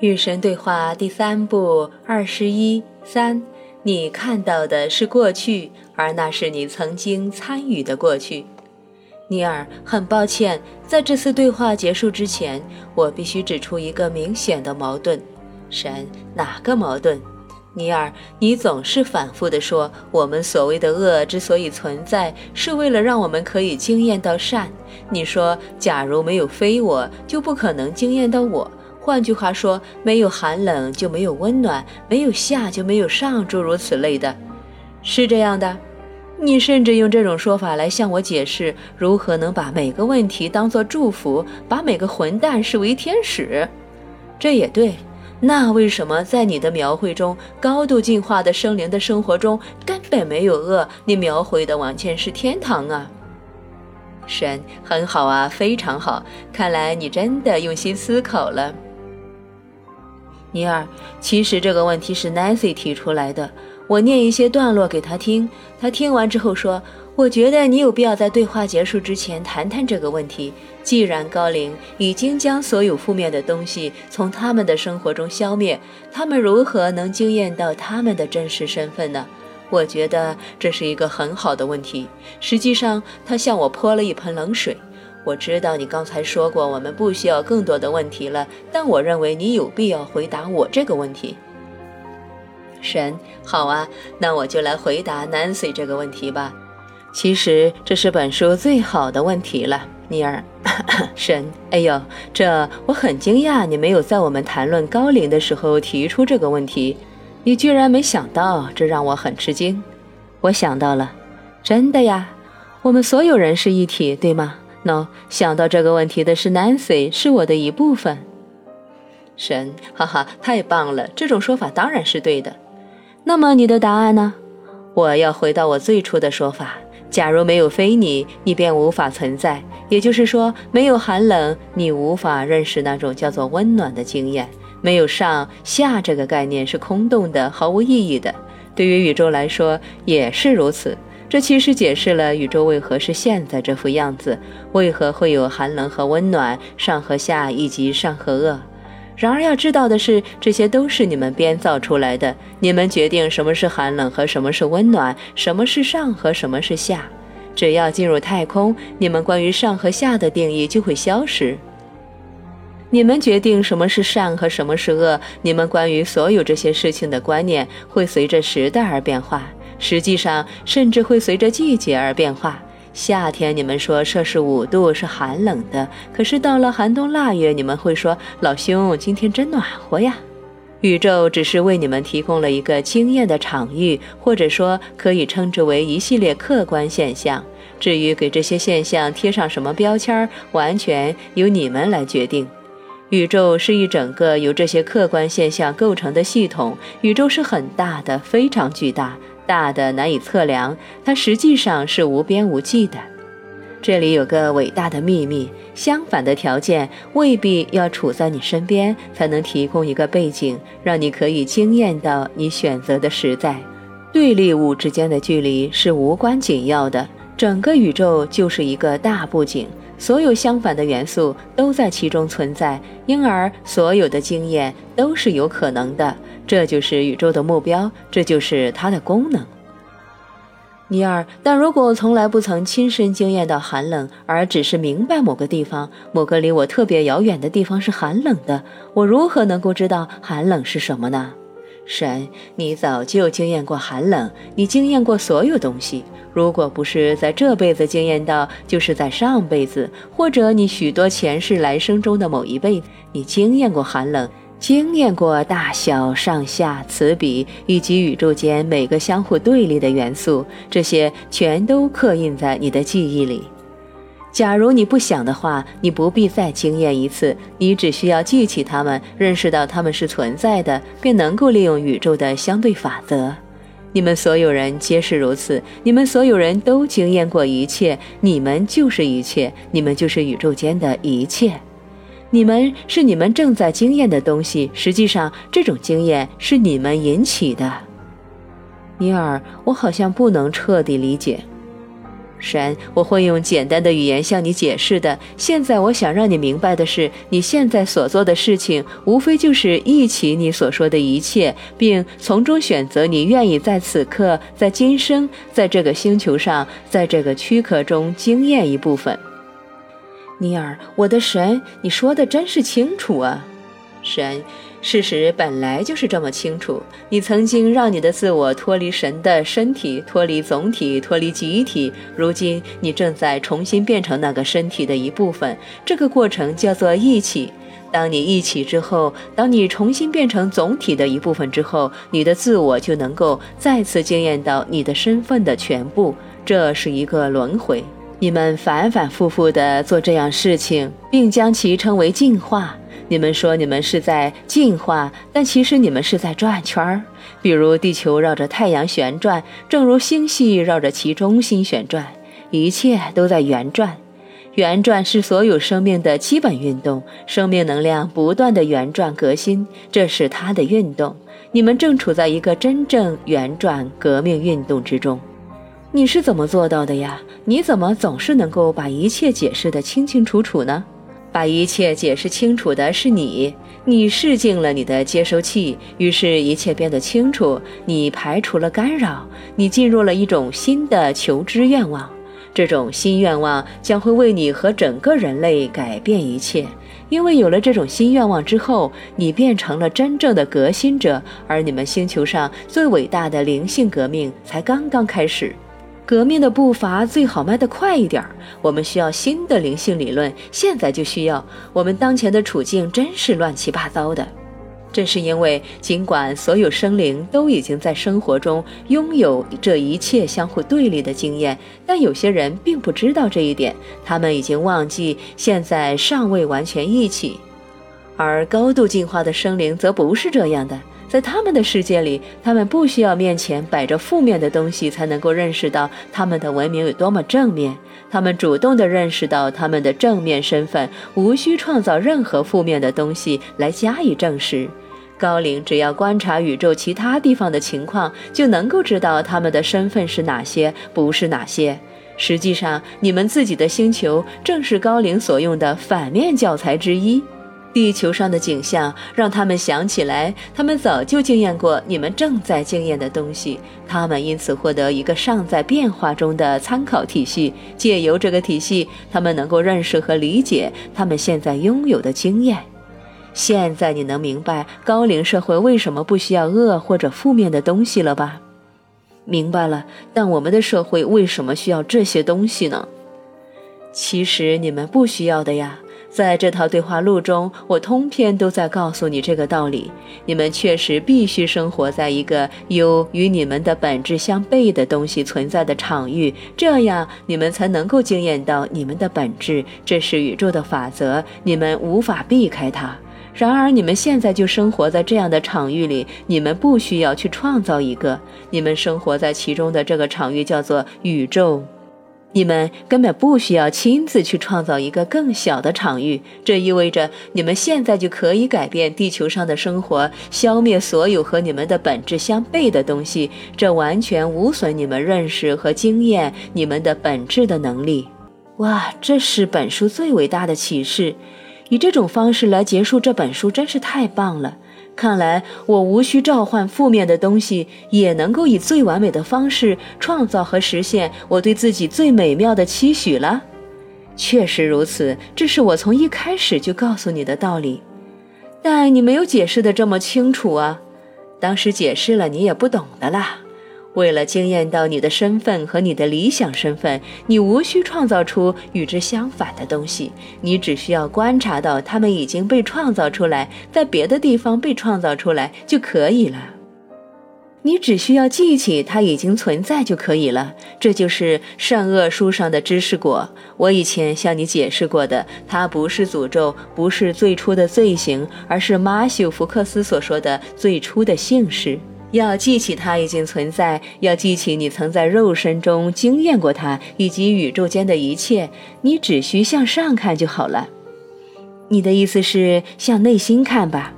与神对话第三部二十一三，你看到的是过去，而那是你曾经参与的过去。尼尔，很抱歉，在这次对话结束之前，我必须指出一个明显的矛盾。神，哪个矛盾？尼尔，你总是反复地说，我们所谓的恶之所以存在，是为了让我们可以惊艳到善。你说，假如没有非我，就不可能惊艳到我。换句话说，没有寒冷就没有温暖，没有下就没有上，诸如此类的，是这样的。你甚至用这种说法来向我解释如何能把每个问题当作祝福，把每个混蛋视为天使。这也对。那为什么在你的描绘中，高度进化的生灵的生活中根本没有恶？你描绘的完全是天堂啊！神很好啊，非常好。看来你真的用心思考了。尼尔，其实这个问题是 Nancy 提出来的。我念一些段落给他听，他听完之后说：“我觉得你有必要在对话结束之前谈谈这个问题。既然高龄已经将所有负面的东西从他们的生活中消灭，他们如何能惊艳到他们的真实身份呢？我觉得这是一个很好的问题。实际上，他向我泼了一盆冷水。”我知道你刚才说过我们不需要更多的问题了，但我认为你有必要回答我这个问题。神，好啊，那我就来回答 Nancy 这个问题吧。其实这是本书最好的问题了，尼尔。神，哎呦，这我很惊讶，你没有在我们谈论高龄的时候提出这个问题，你居然没想到，这让我很吃惊。我想到了，真的呀，我们所有人是一体，对吗？喏，想到这个问题的是 Nancy，是我的一部分。神，哈哈，太棒了！这种说法当然是对的。那么你的答案呢？我要回到我最初的说法：假如没有非你，你便无法存在。也就是说，没有寒冷，你无法认识那种叫做温暖的经验。没有上下这个概念是空洞的，毫无意义的。对于宇宙来说也是如此。这其实解释了宇宙为何是现在这副样子，为何会有寒冷和温暖、上和下以及善和恶。然而要知道的是，这些都是你们编造出来的。你们决定什么是寒冷和什么是温暖，什么是上和什么是下。只要进入太空，你们关于上和下的定义就会消失。你们决定什么是善和什么是恶，你们关于所有这些事情的观念会随着时代而变化。实际上，甚至会随着季节而变化。夏天，你们说摄氏五度是寒冷的；可是到了寒冬腊月，你们会说：“老兄，今天真暖和呀。”宇宙只是为你们提供了一个经验的场域，或者说可以称之为一系列客观现象。至于给这些现象贴上什么标签，完全由你们来决定。宇宙是一整个由这些客观现象构成的系统。宇宙是很大的，非常巨大。大的难以测量，它实际上是无边无际的。这里有个伟大的秘密：相反的条件未必要处在你身边，才能提供一个背景，让你可以惊艳到你选择的实在。对立物之间的距离是无关紧要的，整个宇宙就是一个大布景，所有相反的元素都在其中存在，因而所有的经验都是有可能的。这就是宇宙的目标，这就是它的功能。尼尔，但如果从来不曾亲身经验到寒冷，而只是明白某个地方、某个离我特别遥远的地方是寒冷的，我如何能够知道寒冷是什么呢？神，你早就经验过寒冷，你经验过所有东西。如果不是在这辈子经验到，就是在上辈子，或者你许多前世来生中的某一辈，你经验过寒冷。经验过大小、上下、此彼以及宇宙间每个相互对立的元素，这些全都刻印在你的记忆里。假如你不想的话，你不必再经验一次，你只需要记起它们，认识到它们是存在的，便能够利用宇宙的相对法则。你们所有人皆是如此，你们所有人都经验过一切，你们就是一切，你们就是宇宙间的一切。你们是你们正在经验的东西，实际上这种经验是你们引起的。尼尔，我好像不能彻底理解。神，我会用简单的语言向你解释的。现在我想让你明白的是，你现在所做的事情，无非就是忆起你所说的一切，并从中选择你愿意在此刻、在今生、在这个星球上、在这个躯壳中经验一部分。尼尔，我的神，你说的真是清楚啊，神。事实本来就是这么清楚。你曾经让你的自我脱离神的身体，脱离总体，脱离集体。如今你正在重新变成那个身体的一部分。这个过程叫做一起。当你一起之后，当你重新变成总体的一部分之后，你的自我就能够再次惊艳到你的身份的全部。这是一个轮回。你们反反复复地做这样事情，并将其称为进化。你们说你们是在进化，但其实你们是在转圈儿。比如地球绕着太阳旋转，正如星系绕着其中心旋转，一切都在圆转。圆转是所有生命的基本运动，生命能量不断的圆转革新，这是它的运动。你们正处在一个真正圆转革命运动之中。你是怎么做到的呀？你怎么总是能够把一切解释得清清楚楚呢？把一切解释清楚的是你，你试进了你的接收器，于是一切变得清楚。你排除了干扰，你进入了一种新的求知愿望。这种新愿望将会为你和整个人类改变一切，因为有了这种新愿望之后，你变成了真正的革新者，而你们星球上最伟大的灵性革命才刚刚开始。革命的步伐最好迈得快一点儿。我们需要新的灵性理论，现在就需要。我们当前的处境真是乱七八糟的，这是因为尽管所有生灵都已经在生活中拥有这一切相互对立的经验，但有些人并不知道这一点，他们已经忘记现在尚未完全一起，而高度进化的生灵则不是这样的。在他们的世界里，他们不需要面前摆着负面的东西才能够认识到他们的文明有多么正面。他们主动地认识到他们的正面身份，无需创造任何负面的东西来加以证实。高龄只要观察宇宙其他地方的情况，就能够知道他们的身份是哪些，不是哪些。实际上，你们自己的星球正是高龄所用的反面教材之一。地球上的景象让他们想起来，他们早就经验过你们正在经验的东西。他们因此获得一个尚在变化中的参考体系，借由这个体系，他们能够认识和理解他们现在拥有的经验。现在你能明白高龄社会为什么不需要恶或者负面的东西了吧？明白了。但我们的社会为什么需要这些东西呢？其实你们不需要的呀。在这套对话录中，我通篇都在告诉你这个道理：你们确实必须生活在一个有与你们的本质相悖的东西存在的场域，这样你们才能够惊艳到你们的本质。这是宇宙的法则，你们无法避开它。然而，你们现在就生活在这样的场域里，你们不需要去创造一个，你们生活在其中的这个场域叫做宇宙。你们根本不需要亲自去创造一个更小的场域，这意味着你们现在就可以改变地球上的生活，消灭所有和你们的本质相悖的东西。这完全无损你们认识和经验你们的本质的能力。哇，这是本书最伟大的启示！以这种方式来结束这本书，真是太棒了。看来我无需召唤负面的东西，也能够以最完美的方式创造和实现我对自己最美妙的期许了。确实如此，这是我从一开始就告诉你的道理，但你没有解释的这么清楚啊！当时解释了，你也不懂的啦。为了惊艳到你的身份和你的理想身份，你无需创造出与之相反的东西，你只需要观察到它们已经被创造出来，在别的地方被创造出来就可以了。你只需要记起它已经存在就可以了。这就是善恶书上的知识果。我以前向你解释过的，它不是诅咒，不是最初的罪行，而是马修·福克斯所说的最初的姓氏。要记起它已经存在，要记起你曾在肉身中经验过它，以及宇宙间的一切。你只需向上看就好了。你的意思是向内心看吧？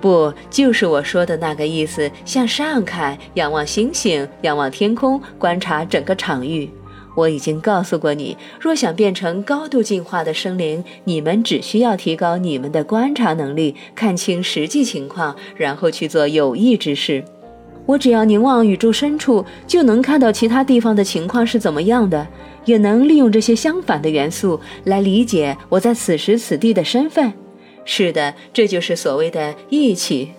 不，就是我说的那个意思。向上看，仰望星星，仰望天空，观察整个场域。我已经告诉过你，若想变成高度进化的生灵，你们只需要提高你们的观察能力，看清实际情况，然后去做有益之事。我只要凝望宇宙深处，就能看到其他地方的情况是怎么样的，也能利用这些相反的元素来理解我在此时此地的身份。是的，这就是所谓的义气，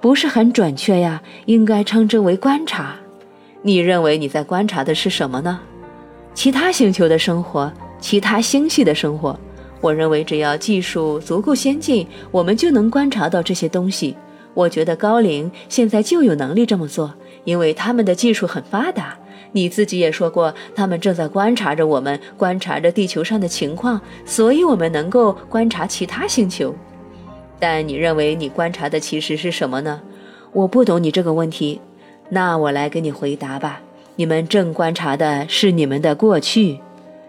不是很准确呀，应该称之为观察。你认为你在观察的是什么呢？其他星球的生活，其他星系的生活。我认为只要技术足够先进，我们就能观察到这些东西。我觉得高龄现在就有能力这么做，因为他们的技术很发达。你自己也说过，他们正在观察着我们，观察着地球上的情况，所以我们能够观察其他星球。但你认为你观察的其实是什么呢？我不懂你这个问题，那我来给你回答吧。你们正观察的是你们的过去，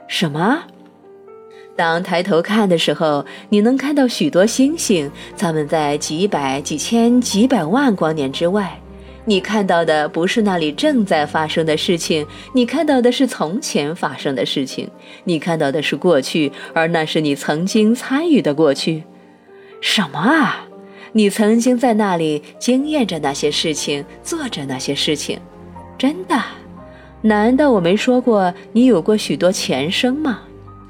什么？当抬头看的时候，你能看到许多星星，它们在几百、几千、几百万光年之外。你看到的不是那里正在发生的事情，你看到的是从前发生的事情。你看到的是过去，而那是你曾经参与的过去。什么啊？你曾经在那里经验着那些事情，做着那些事情，真的？难道我没说过你有过许多前生吗？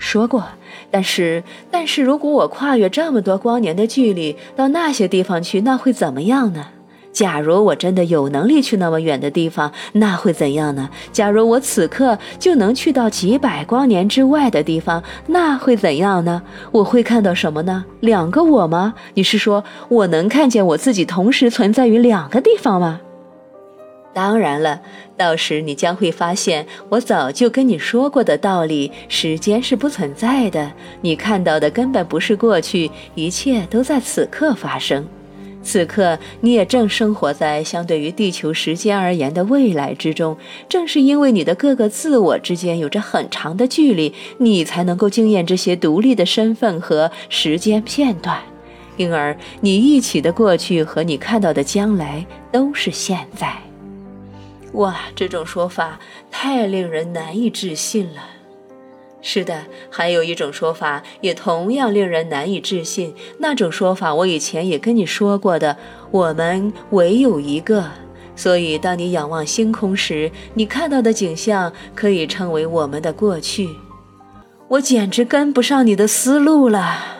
说过，但是，但是如果我跨越这么多光年的距离到那些地方去，那会怎么样呢？假如我真的有能力去那么远的地方，那会怎样呢？假如我此刻就能去到几百光年之外的地方，那会怎样呢？我会看到什么呢？两个我吗？你是说我能看见我自己同时存在于两个地方吗？当然了，到时你将会发现，我早就跟你说过的道理：时间是不存在的，你看到的根本不是过去，一切都在此刻发生。此刻，你也正生活在相对于地球时间而言的未来之中。正是因为你的各个自我之间有着很长的距离，你才能够经验这些独立的身份和时间片段。因而，你一起的过去和你看到的将来都是现在。哇，这种说法太令人难以置信了。是的，还有一种说法也同样令人难以置信。那种说法我以前也跟你说过的，我们唯有一个。所以，当你仰望星空时，你看到的景象可以称为我们的过去。我简直跟不上你的思路了。